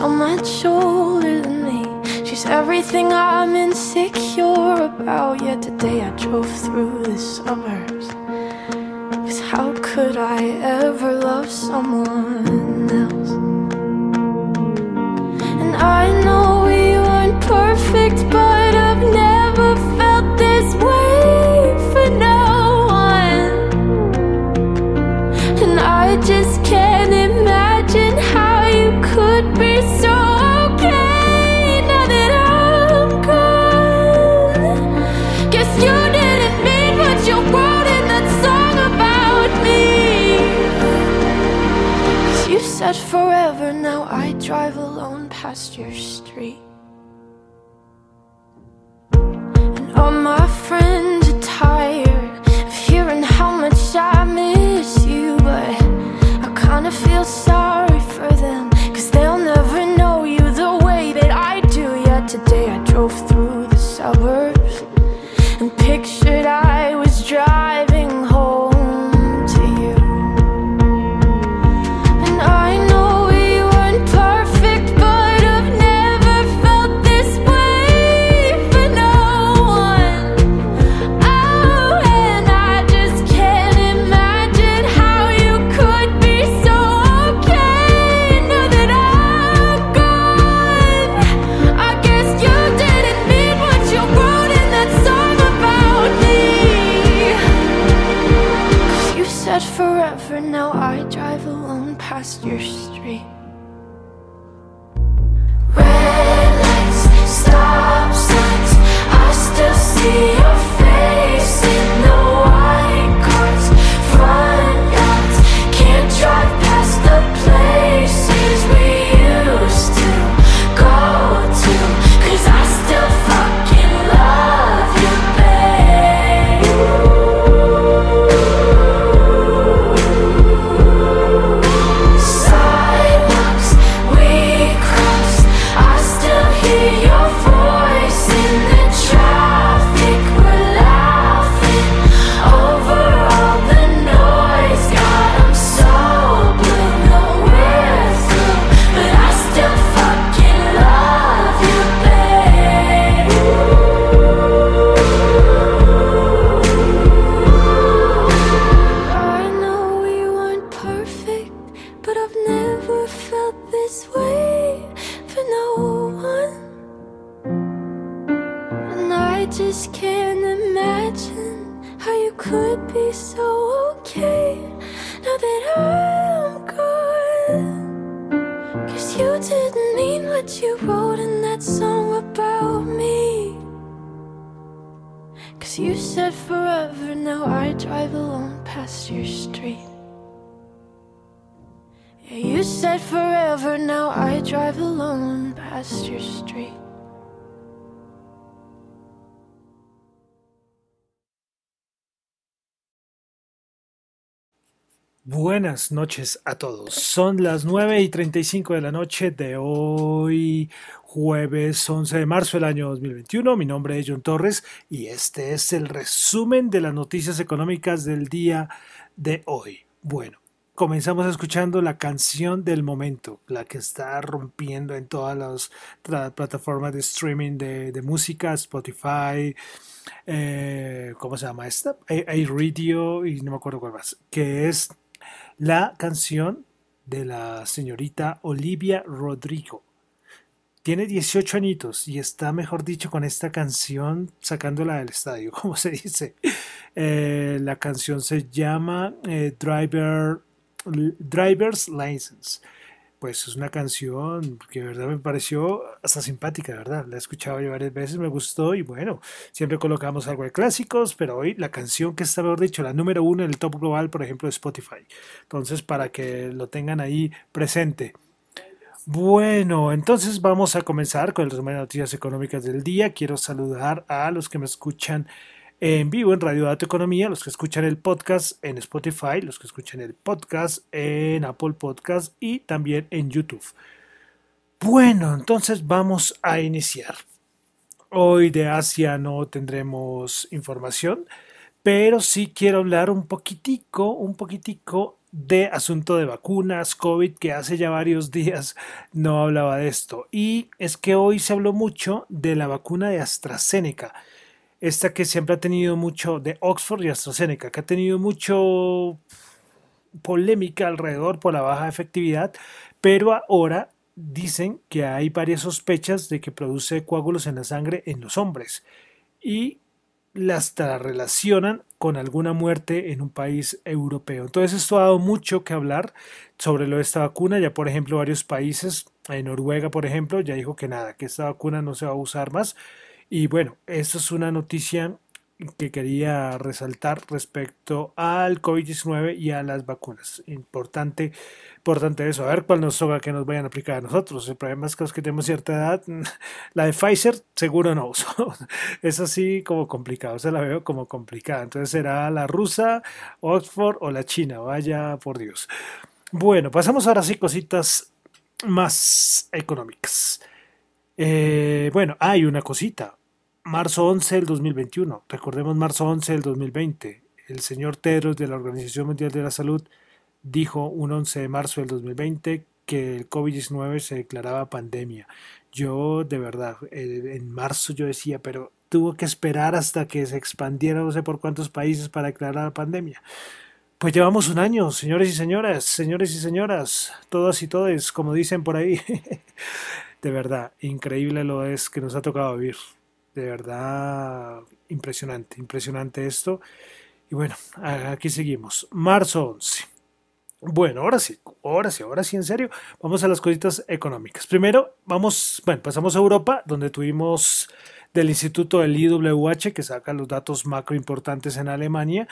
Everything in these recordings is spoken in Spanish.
so much older than me. She's everything I'm insecure about. Yet today I drove through the suburbs. Cause how could I ever love someone else? And I forever, now I drive alone past your street. And all my Cause you said forever, now I drive alone past your street. Yeah, you said forever, now I drive alone past your street. Buenas noches a todos. Son las 9 y 35 de la noche de hoy, jueves 11 de marzo del año 2021. Mi nombre es John Torres y este es el resumen de las noticias económicas del día de hoy. Bueno, comenzamos escuchando la canción del momento, la que está rompiendo en todas las plataformas de streaming de, música, Spotify, eh, ¿cómo se llama esta? iRadio y no me acuerdo cuál más, que es la canción de la señorita Olivia Rodrigo. Tiene 18 añitos y está, mejor dicho, con esta canción sacándola del estadio, como se dice. Eh, la canción se llama eh, Driver, Driver's License. Pues es una canción que de verdad me pareció hasta simpática, de verdad. La he escuchado ya varias veces, me gustó y bueno, siempre colocamos algo de clásicos, pero hoy la canción que está, mejor dicho, la número uno en el top global, por ejemplo, de Spotify. Entonces, para que lo tengan ahí presente. Bueno, entonces vamos a comenzar con el resumen de noticias económicas del día. Quiero saludar a los que me escuchan en vivo en Radio Dato Economía, los que escuchan el podcast en Spotify, los que escuchan el podcast en Apple Podcast y también en YouTube. Bueno, entonces vamos a iniciar. Hoy de Asia no tendremos información, pero sí quiero hablar un poquitico, un poquitico de asunto de vacunas, COVID, que hace ya varios días no hablaba de esto. Y es que hoy se habló mucho de la vacuna de AstraZeneca, esta que siempre ha tenido mucho, de Oxford y AstraZeneca, que ha tenido mucho polémica alrededor por la baja efectividad, pero ahora dicen que hay varias sospechas de que produce coágulos en la sangre en los hombres y las relacionan con alguna muerte en un país europeo. Entonces esto ha dado mucho que hablar sobre lo de esta vacuna. Ya por ejemplo varios países, en Noruega por ejemplo, ya dijo que nada, que esta vacuna no se va a usar más. Y bueno, esto es una noticia que quería resaltar respecto al COVID-19 y a las vacunas. Importante, importante eso. A ver cuál nos toca que nos vayan a aplicar a nosotros. El problema es que los que tenemos cierta edad, la de Pfizer seguro no uso. Es así como complicado, se la veo como complicada. Entonces será la rusa, Oxford o la china. Vaya por Dios. Bueno, pasamos ahora sí cositas más económicas. Eh, bueno, hay una cosita marzo 11 del 2021. Recordemos marzo 11 del 2020. El señor Tedros de la Organización Mundial de la Salud dijo un 11 de marzo del 2020 que el COVID-19 se declaraba pandemia. Yo, de verdad, en marzo yo decía, pero tuvo que esperar hasta que se expandiera no sé por cuántos países para declarar la pandemia. Pues llevamos un año, señores y señoras, señores y señoras, todas y todes, como dicen por ahí. de verdad, increíble lo es que nos ha tocado vivir de verdad impresionante, impresionante esto. Y bueno, aquí seguimos. Marzo 11. Bueno, ahora sí, ahora sí, ahora sí, en serio, vamos a las cositas económicas. Primero, vamos, bueno, pasamos a Europa, donde tuvimos del Instituto del IWH, que saca los datos macro importantes en Alemania,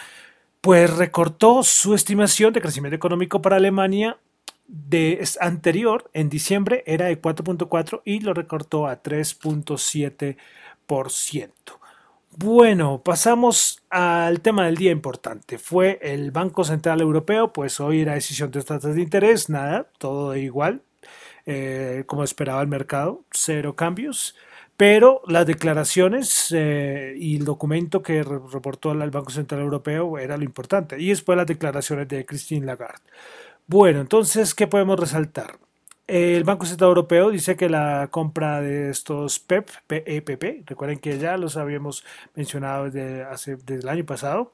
pues recortó su estimación de crecimiento económico para Alemania de anterior, en diciembre, era de 4.4 y lo recortó a 3.7 bueno, pasamos al tema del día importante. Fue el Banco Central Europeo, pues hoy era decisión de tasas de interés, nada, todo igual, eh, como esperaba el mercado, cero cambios. Pero las declaraciones eh, y el documento que reportó el Banco Central Europeo era lo importante. Y después las declaraciones de Christine Lagarde. Bueno, entonces, ¿qué podemos resaltar? El Banco Central Europeo dice que la compra de estos PEP, PEPP, e recuerden que ya los habíamos mencionado desde, hace, desde el año pasado,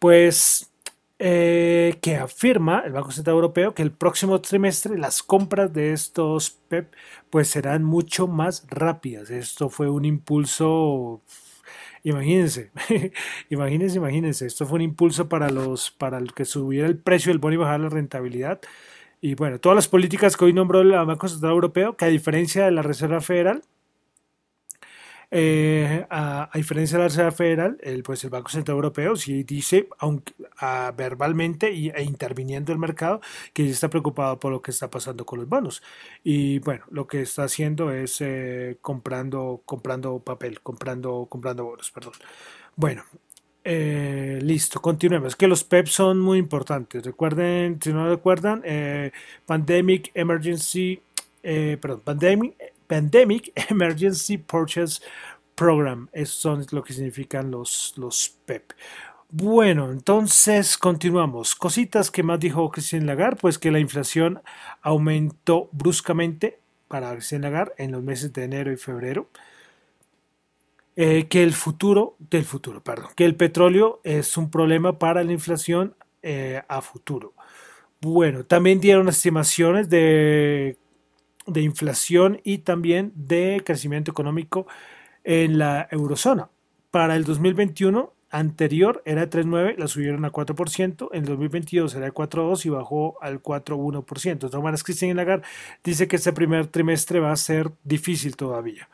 pues eh, que afirma el Banco Central Europeo que el próximo trimestre las compras de estos PEP pues serán mucho más rápidas. Esto fue un impulso Imagínense, imagínense, imagínense, esto fue un impulso para los, para el que subiera el precio del bono y bajara la rentabilidad. Y bueno, todas las políticas que hoy nombró el Banco Central Europeo, que a diferencia de la Reserva Federal, eh, a, diferencia de la Reserva Federal, el, pues el Banco Central Europeo sí dice, aunque verbalmente y, e interviniendo el mercado, que está preocupado por lo que está pasando con los bonos. Y bueno, lo que está haciendo es eh, comprando, comprando papel, comprando, comprando bonos, perdón. Bueno, eh, listo, continuemos. Que los PEP son muy importantes. Recuerden, si no recuerdan, eh, Pandemic Emergency, eh, perdón, Pandemic, Pandemic Emergency Purchase Program. Eso son lo que significan los, los PEP. Bueno, entonces continuamos. Cositas que más dijo Christine Lagarde, pues que la inflación aumentó bruscamente para Christine Lagarde en los meses de enero y febrero. Eh, que el futuro, del futuro, perdón, que el petróleo es un problema para la inflación eh, a futuro. Bueno, también dieron estimaciones de, de inflación y también de crecimiento económico en la eurozona. Para el 2021 anterior era 3,9, la subieron a 4%, en el 2022 era 4,2 y bajó al 4,1%. De todas maneras, Christine Lagarde dice que este primer trimestre va a ser difícil todavía.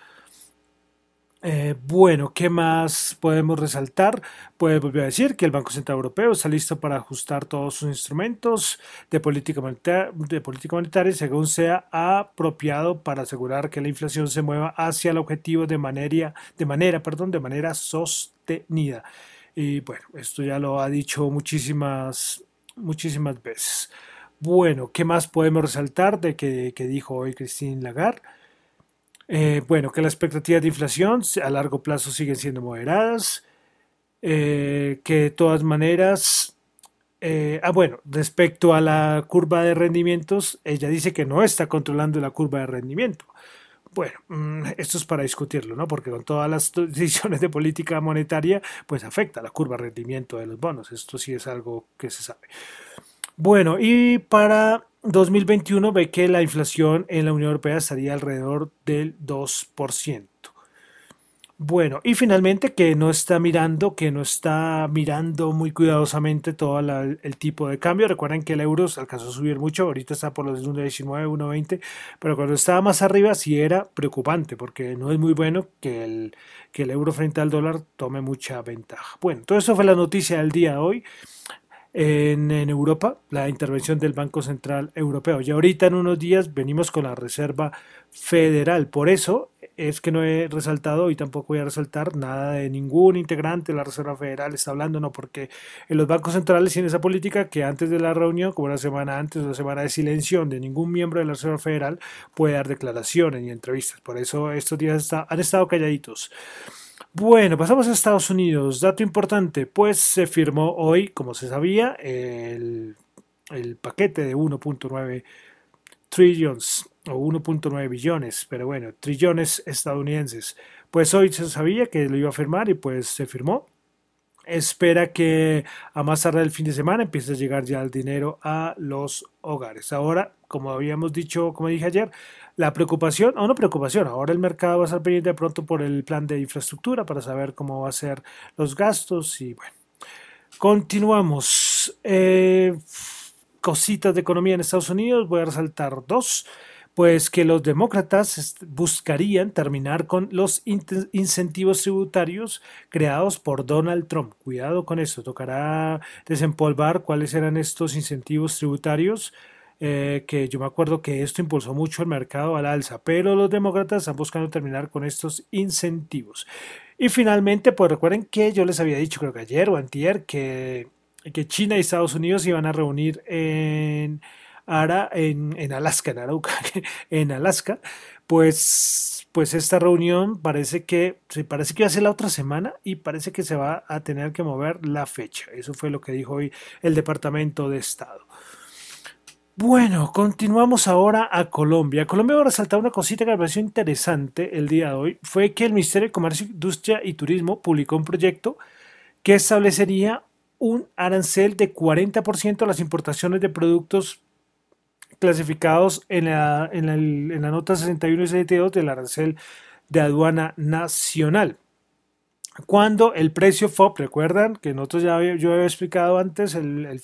Eh, bueno, ¿qué más podemos resaltar? Pues volver a decir que el Banco Central Europeo está listo para ajustar todos sus instrumentos de política, monetaria, de política monetaria según sea apropiado para asegurar que la inflación se mueva hacia el objetivo de manera, de manera, perdón, de manera sostenida. Y bueno, esto ya lo ha dicho muchísimas, muchísimas veces. Bueno, ¿qué más podemos resaltar de que, que dijo hoy Christine Lagarde? Eh, bueno, que las expectativas de inflación a largo plazo siguen siendo moderadas, eh, que de todas maneras, eh, ah, bueno, respecto a la curva de rendimientos, ella dice que no está controlando la curva de rendimiento. Bueno, mm, esto es para discutirlo, ¿no? Porque con todas las decisiones de política monetaria, pues afecta la curva de rendimiento de los bonos. Esto sí es algo que se sabe. Bueno, y para 2021 ve que la inflación en la Unión Europea estaría alrededor del 2%. Bueno, y finalmente que no está mirando, que no está mirando muy cuidadosamente todo el tipo de cambio. Recuerden que el euro alcanzó a subir mucho, ahorita está por los 1.19, 1.20, pero cuando estaba más arriba sí era preocupante, porque no es muy bueno que el, que el euro frente al dólar tome mucha ventaja. Bueno, todo eso fue la noticia del día de hoy en, Europa, la intervención del Banco Central Europeo. Y ahorita en unos días venimos con la Reserva Federal. Por eso es que no he resaltado y tampoco voy a resaltar nada de ningún integrante de la Reserva Federal está hablando, no, porque en los bancos centrales tienen esa política que antes de la reunión, como una semana antes, una semana de silencio, de ningún miembro de la Reserva Federal puede dar declaraciones ni entrevistas. Por eso estos días han estado calladitos. Bueno, pasamos a Estados Unidos. Dato importante, pues se firmó hoy, como se sabía, el, paquete de 1.9 trillions o 1.9 billones, pero bueno, trillones estadounidenses. Pues hoy se sabía que lo iba a firmar y pues se firmó. Espera que a más tarde del fin de semana empiece a llegar ya el dinero a los hogares. Ahora, como habíamos dicho, como dije ayer, la preocupación, o no preocupación, ahora el mercado va a estar pendiente de pronto por el plan de infraestructura para saber cómo va a ser los gastos y bueno. Continuamos. Eh, cositas de economía en Estados Unidos, voy a resaltar dos pues que los demócratas buscarían terminar con los incentivos tributarios creados por Donald Trump. Cuidado con eso, tocará desempolvar cuáles eran estos incentivos tributarios eh, que yo me acuerdo que esto impulsó mucho el mercado al alza, pero los demócratas están buscando terminar con estos incentivos. Y finalmente, pues recuerden que yo les había dicho, creo que ayer o antier, que, que China y Estados Unidos iban a reunir en, Ara, en, en Alaska, en Arauca, en Alaska, pues, pues esta reunión parece que, parece que va a ser la otra semana y parece que se va a tener que mover la fecha. Eso fue lo que dijo hoy el Departamento de Estado. Bueno, continuamos ahora a Colombia. Colombia va a resaltar una cosita que me pareció interesante el día de hoy. Fue que el Ministerio de Comercio, Industria y Turismo publicó un proyecto que establecería un arancel de 40% a las importaciones de productos clasificados en la, en la, la nota 61 y 62 del arancel de aduana nacional. Cuando el precio FOB, recuerdan que nosotros ya yo había explicado antes el, el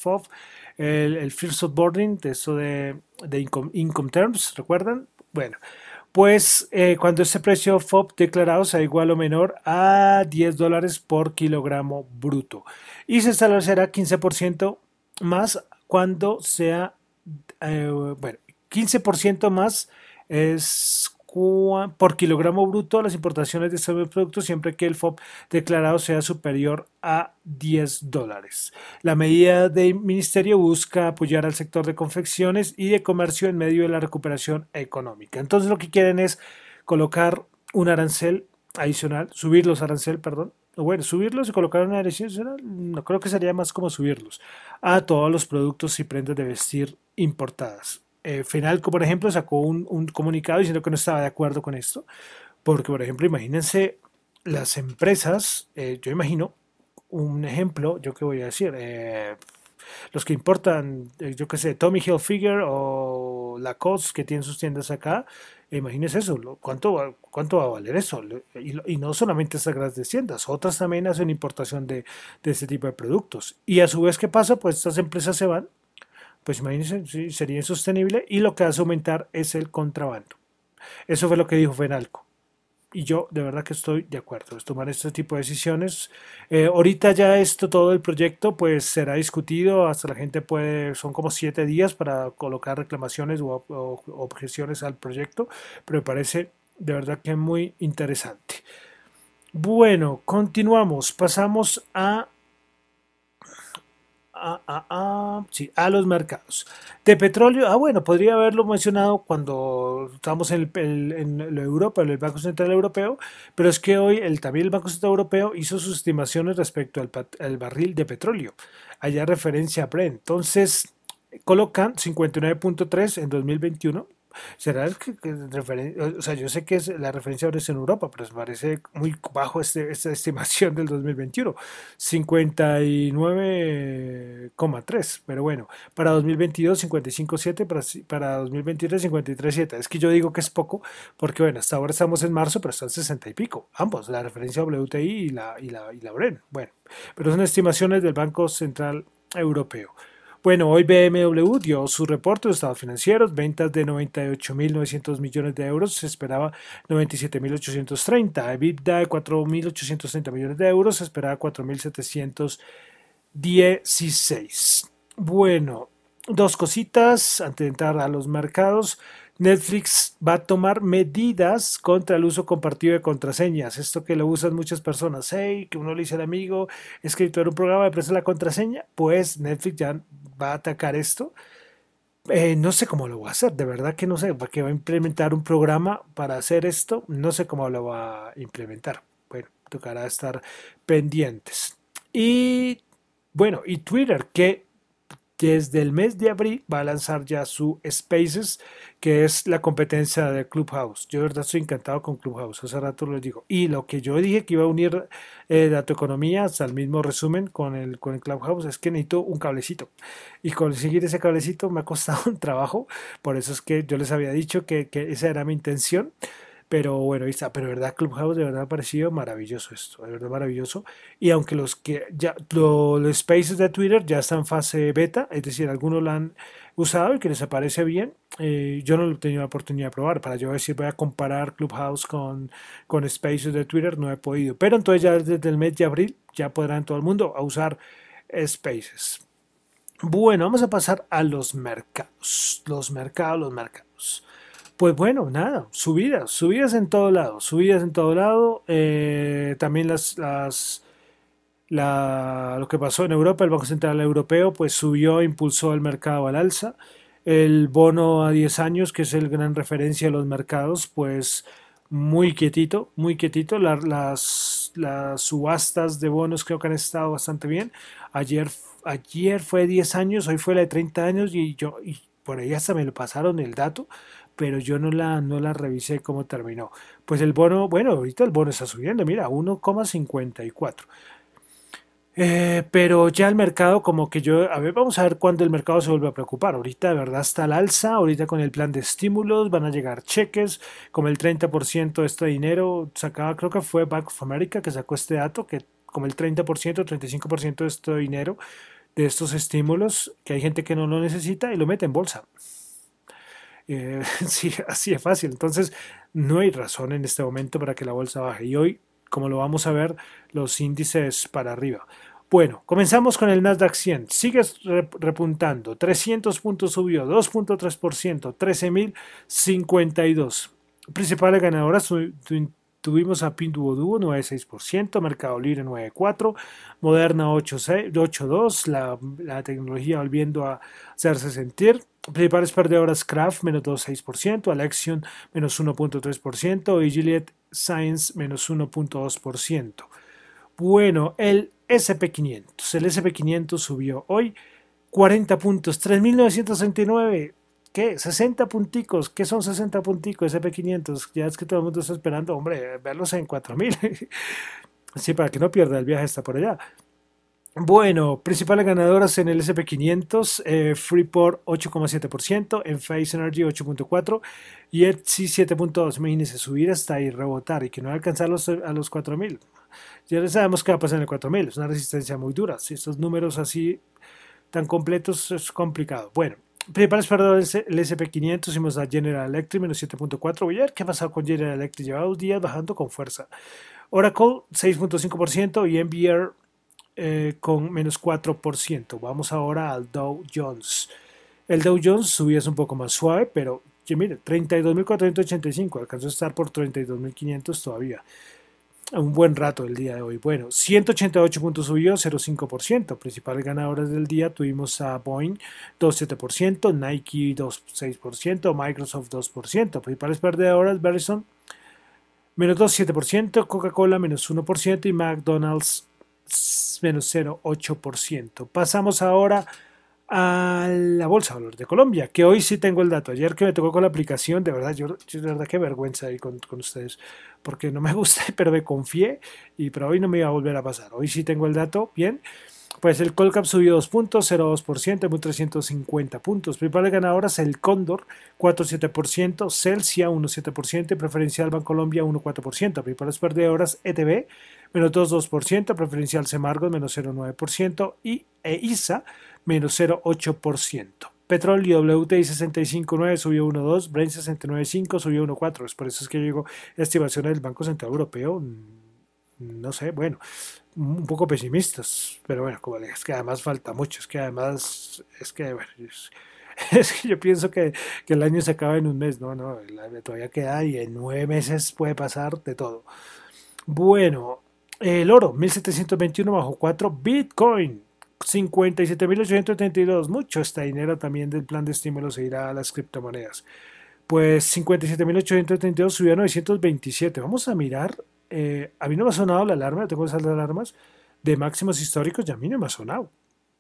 el, el First of Boarding, de eso de, de income, Terms, ¿recuerdan? Bueno, pues eh, cuando ese precio FOB declarado sea igual o menor a 10 dólares por kilogramo bruto y se establecerá 15% más cuando sea, eh, bueno, 15% más es por kilogramo bruto las importaciones de estos productos siempre que el FOB declarado sea superior a 10 dólares. La medida del ministerio busca apoyar al sector de confecciones y de comercio en medio de la recuperación económica. Entonces lo que quieren es colocar un arancel adicional, subir los arancel, perdón, bueno, subirlos y colocar una adicional, no creo que sería más como subirlos a todos los productos y prendas de vestir importadas eh, Fenalco, por ejemplo, sacó un, comunicado diciendo que no estaba de acuerdo con esto, porque, por ejemplo, imagínense las empresas, eh, yo imagino un ejemplo, yo qué voy a decir, eh, los que importan, eh, yo qué sé, Tommy Hilfiger o Lacoste que tienen sus tiendas acá, imagínense eso, ¿cuánto, ¿cuánto va a valer eso? Y, no solamente estas grandes tiendas, otras también hacen importación de, de este tipo de productos. Y a su vez, ¿qué pasa? Pues estas empresas se van pues imagínense, sería insostenible y lo que hace aumentar es el contrabando. Eso fue lo que dijo Fenalco. y yo de verdad que estoy de acuerdo es tomar este tipo de decisiones. Eh, ahorita ya esto, todo el proyecto, pues será discutido, hasta la gente puede, son como siete días para colocar reclamaciones o, o objeciones al proyecto, pero me parece de verdad que muy interesante. Bueno, continuamos, pasamos a a, a, a, sí, a los mercados. De petróleo, ah, bueno, podría haberlo mencionado cuando estamos en, el, en Europa, en el Banco Central Europeo, pero es que hoy el, también el Banco Central Europeo hizo sus estimaciones respecto al, al barril de petróleo, allá referencia a Brent. Entonces, colocan 59.3 en 2021 será que, que o sea, yo sé que es, la referencia ahora es en Europa, pero me parece muy bajo este, esta estimación del 2021, 59,3, pero bueno, para 2022 55,7, para, para 2023 53,7. Es que yo digo que es poco, porque bueno, hasta ahora estamos en marzo, pero están 60 y pico, ambos, la referencia WTI y la, y la, y la Bren. Bueno, pero son estimaciones del Banco Central Europeo. Bueno, hoy BMW dio su reporte de estados financieros, ventas de 98.900 millones de euros, se esperaba 97.830, EBITDA de 4.830 millones de euros, se esperaba 4.716. Bueno, dos cositas antes de entrar a los mercados. Netflix va a tomar medidas contra el uso compartido de contraseñas. Esto que lo usan muchas personas. Hey, que uno le dice al amigo, es que un programa, de presa la contraseña. Pues Netflix ya va a atacar esto. Eh, no sé cómo lo va a hacer, de verdad que no sé, que va a implementar un programa para hacer esto, no sé cómo lo va a implementar. Bueno, tocará estar pendientes. Y bueno, y Twitter, que desde el mes de abril va a lanzar ya su Spaces, que es la competencia de Clubhouse. Yo de verdad estoy encantado con Clubhouse, hace rato lo digo. Y lo que yo dije que iba a unir eh, economía hasta el mismo resumen con el, con el Clubhouse es que necesito un cablecito. Y conseguir ese cablecito me ha costado un trabajo, por eso es que yo les había dicho que, que esa era mi intención. Pero bueno, ahí está. Pero verdad, Clubhouse de verdad ha parecido maravilloso esto. De verdad maravilloso. Y aunque los que ya, lo, los spaces de Twitter ya están en fase beta, es decir, algunos lo han usado y que les aparece bien, eh, yo no he tenido la oportunidad de probar. Para yo decir, voy a comparar Clubhouse con, con spaces de Twitter, no he podido. Pero entonces ya desde el mes de abril ya podrán todo el mundo a usar spaces. Bueno, vamos a pasar a los mercados. Los mercados, los mercados. Pues bueno, nada, subidas, subidas en todo lado, subidas en todo lado. Eh, también las, las la, lo que pasó en Europa, el Banco Central Europeo, pues subió, impulsó el mercado al alza. El bono a 10 años, que es el gran referencia de los mercados, pues muy quietito, muy quietito. las, las subastas de bonos creo que han estado bastante bien. Ayer, ayer fue 10 años, hoy fue la de 30 años y yo y por ahí hasta me lo pasaron el dato pero yo no la, no la revisé cómo terminó. Pues el bono, bueno, ahorita el bono está subiendo, mira, 1,54. Eh, pero ya el mercado, como que yo, a ver, vamos a ver cuándo el mercado se vuelve a preocupar. Ahorita, de verdad, está al alza. Ahorita con el plan de estímulos van a llegar cheques, como el 30% de este dinero sacaba, creo que fue Bank of America que sacó este dato, que como el 30%, 35% de este dinero, de estos estímulos, que hay gente que no lo necesita y lo mete en bolsa. Eh, sí, así es fácil. Entonces, no hay razón en este momento para que la bolsa baje. Y hoy, como lo vamos a ver, los índices para arriba. Bueno, comenzamos con el Nasdaq 100. Sigue repuntando. 300 puntos subió, 2.3%, 13.052. Principales ganadoras tuvimos a Pinduoduo 9.6%, Mercado Libre 9.4%, Moderna 8.2%, la, la tecnología volviendo a hacerse sentir. Principales perdedoras Kraft menos 2.6%, Alexion menos 1.3% y Gilead Science menos 1.2%. Bueno, el SP500. El SP500 subió hoy 40 puntos, 3.969. ¿Qué? 60 punticos. ¿Qué son 60 punticos? SP500. Ya es que todo el mundo está esperando, hombre, verlos en 4.000. sí, para que no pierda el viaje hasta por allá. Bueno, principales ganadoras en el SP500, eh, Freeport 8,7%, en Face Energy 8,4% y Etsy 7,2%. Imagínense subir hasta ahí, rebotar y que no alcanzar los, a los 4.000. Ya sabemos qué va a pasar en el 4.000, es una resistencia muy dura. Si estos números así tan completos es complicado. Bueno, Principales perdedores, el SP500, hicimos a General Electric, menos 7.4. Voy a ver qué ha pasado con General Electric. Lleva dos días bajando con fuerza. Oracle, 6.5% y NVR eh, con menos 4%. Vamos ahora al Dow Jones. El Dow Jones subía un poco más suave, pero que mire, 32.485, alcanzó a estar por 32.500 todavía. Un buen rato el día de hoy. Bueno, 188 puntos subió, 0,5%. Principales ganadores del día tuvimos a Boeing 2,7%, Nike 2,6%, Microsoft 2%. Principales perdedoras, Verizon menos 2,7%, Coca-Cola menos 1% y McDonald's menos 0,8%. Pasamos ahora a la Bolsa de Valores de Colombia, que hoy sí tengo el dato. Ayer que me tocó con la aplicación, de verdad, yo, de verdad, qué vergüenza ahí con, con, ustedes, porque no me gusta, pero me confié, y pero hoy no me iba a volver a pasar. Hoy sí tengo el dato, bien. Pues el Colcap subió 2 puntos, 0,2%, 1.350 puntos. Principales ganadoras, el Cóndor, 4,7%, Celsia, 1,7%, y Preferencial Bancolombia, 1,4%. Principales perdedoras, ETB, menos 2,2%, Preferencial Semargos, menos 0,9%, y EISA, menos 0,8%. Petróleo WTI 65.9 subió 1.2, Brent 69.5 subió 1.4. Es por eso es que digo, estimaciones del Banco Central Europeo, mm, no sé, bueno, un poco pesimistas, pero bueno, como es que además falta mucho, es que además, es que yo pienso que, que, el año se acaba en un mes, no, no, todavía queda y en nueve meses puede pasar de todo. Bueno, el oro, 1721 bajo 4, Bitcoin, 57.832, mucho este dinero también del plan de estímulo se irá a las criptomonedas. Pues 57.832 subió a 927. Vamos a mirar. Eh, a mí no me ha sonado la alarma, tengo esas alarmas de máximos históricos y a mí no me ha sonado.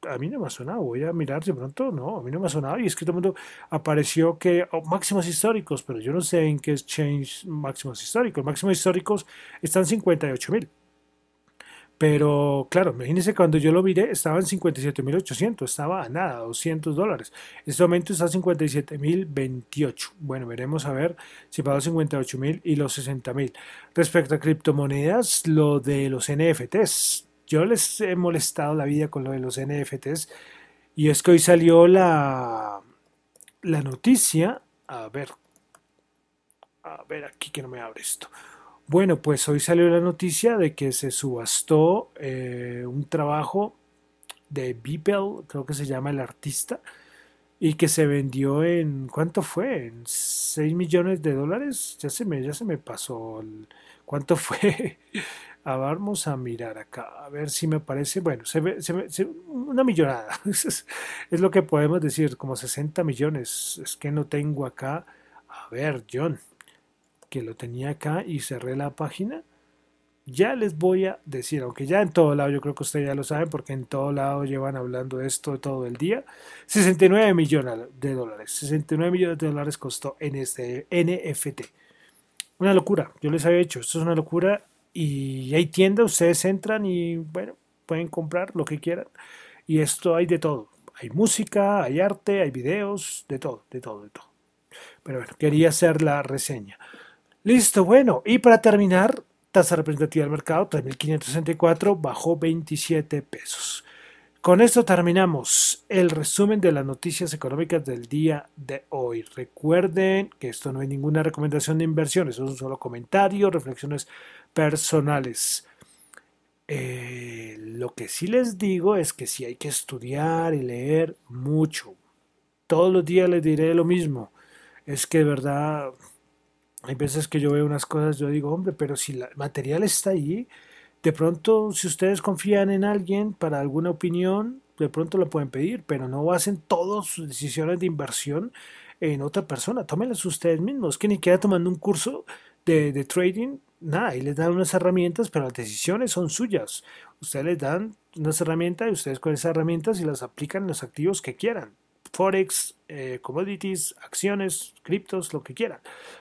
A mí no me ha sonado, voy a mirar de pronto, no, a mí no me ha sonado. Y es que todo el mundo apareció que oh, máximos históricos, pero yo no sé en qué es change máximos históricos. Máximos históricos están 58.000. Pero claro, imagínense cuando yo lo miré, estaba en 57.800, estaba a nada, 200 dólares. En este momento está a 57.028. Bueno, veremos a ver si pago 58.000 y los 60.000. Respecto a criptomonedas, lo de los NFTs. Yo les he molestado la vida con lo de los NFTs y es que hoy salió la, la noticia. A ver, a ver aquí que no me abre esto. Bueno, pues hoy salió la noticia de que se subastó eh, un trabajo de Beeple, creo que se llama el artista, y que se vendió en, ¿cuánto fue? En 6 millones de dólares. Ya se me, ya se me pasó. El, ¿Cuánto fue? a vamos a mirar acá, a ver si me parece, bueno, se ve, se se, una millonada. es lo que podemos decir, como 60 millones. Es que no tengo acá. A ver, John, que lo tenía acá y cerré la página, ya les voy a decir, aunque ya en todo lado, yo creo que ustedes ya lo saben, porque en todo lado llevan hablando de esto todo el día, 69 millones de dólares, 69 millones de dólares costó en este NFT. Una locura, yo les había dicho, esto es una locura y hay tiendas, ustedes entran y bueno, pueden comprar lo que quieran. Y esto hay de todo, hay música, hay arte, hay videos, de todo, de todo, de todo. Pero bueno, quería hacer la reseña. Listo, bueno, y para terminar, tasa representativa del mercado 3.564 bajó 27 pesos. Con esto terminamos el resumen de las noticias económicas del día de hoy. Recuerden que esto no es ninguna recomendación de inversión, es un solo comentario, reflexiones personales. Eh, lo que sí les digo es que sí hay que estudiar y leer mucho. Todos los días les diré lo mismo. Es que de verdad hay veces que yo veo unas cosas, yo digo, hombre, pero si el material está ahí, de pronto si ustedes confían en alguien para alguna opinión, de pronto lo pueden pedir, pero no hacen todas sus decisiones de inversión en otra persona, tómenlas ustedes mismos, que ni queda tomando un curso de, de trading, nada, y les dan unas herramientas, pero las decisiones son suyas. Ustedes les dan unas herramientas y ustedes con esas herramientas y las aplican en los activos que quieran. Forex, eh, commodities, acciones, criptos, lo que quieran.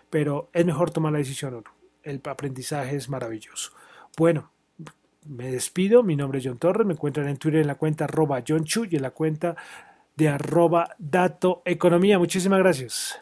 Pero es mejor tomar la decisión o. El aprendizaje es maravilloso. Bueno, me despido. Mi nombre es John Torres. Me encuentran en Twitter en la cuenta arroba John Chu y en la cuenta de arroba Dato Economía. Muchísimas gracias.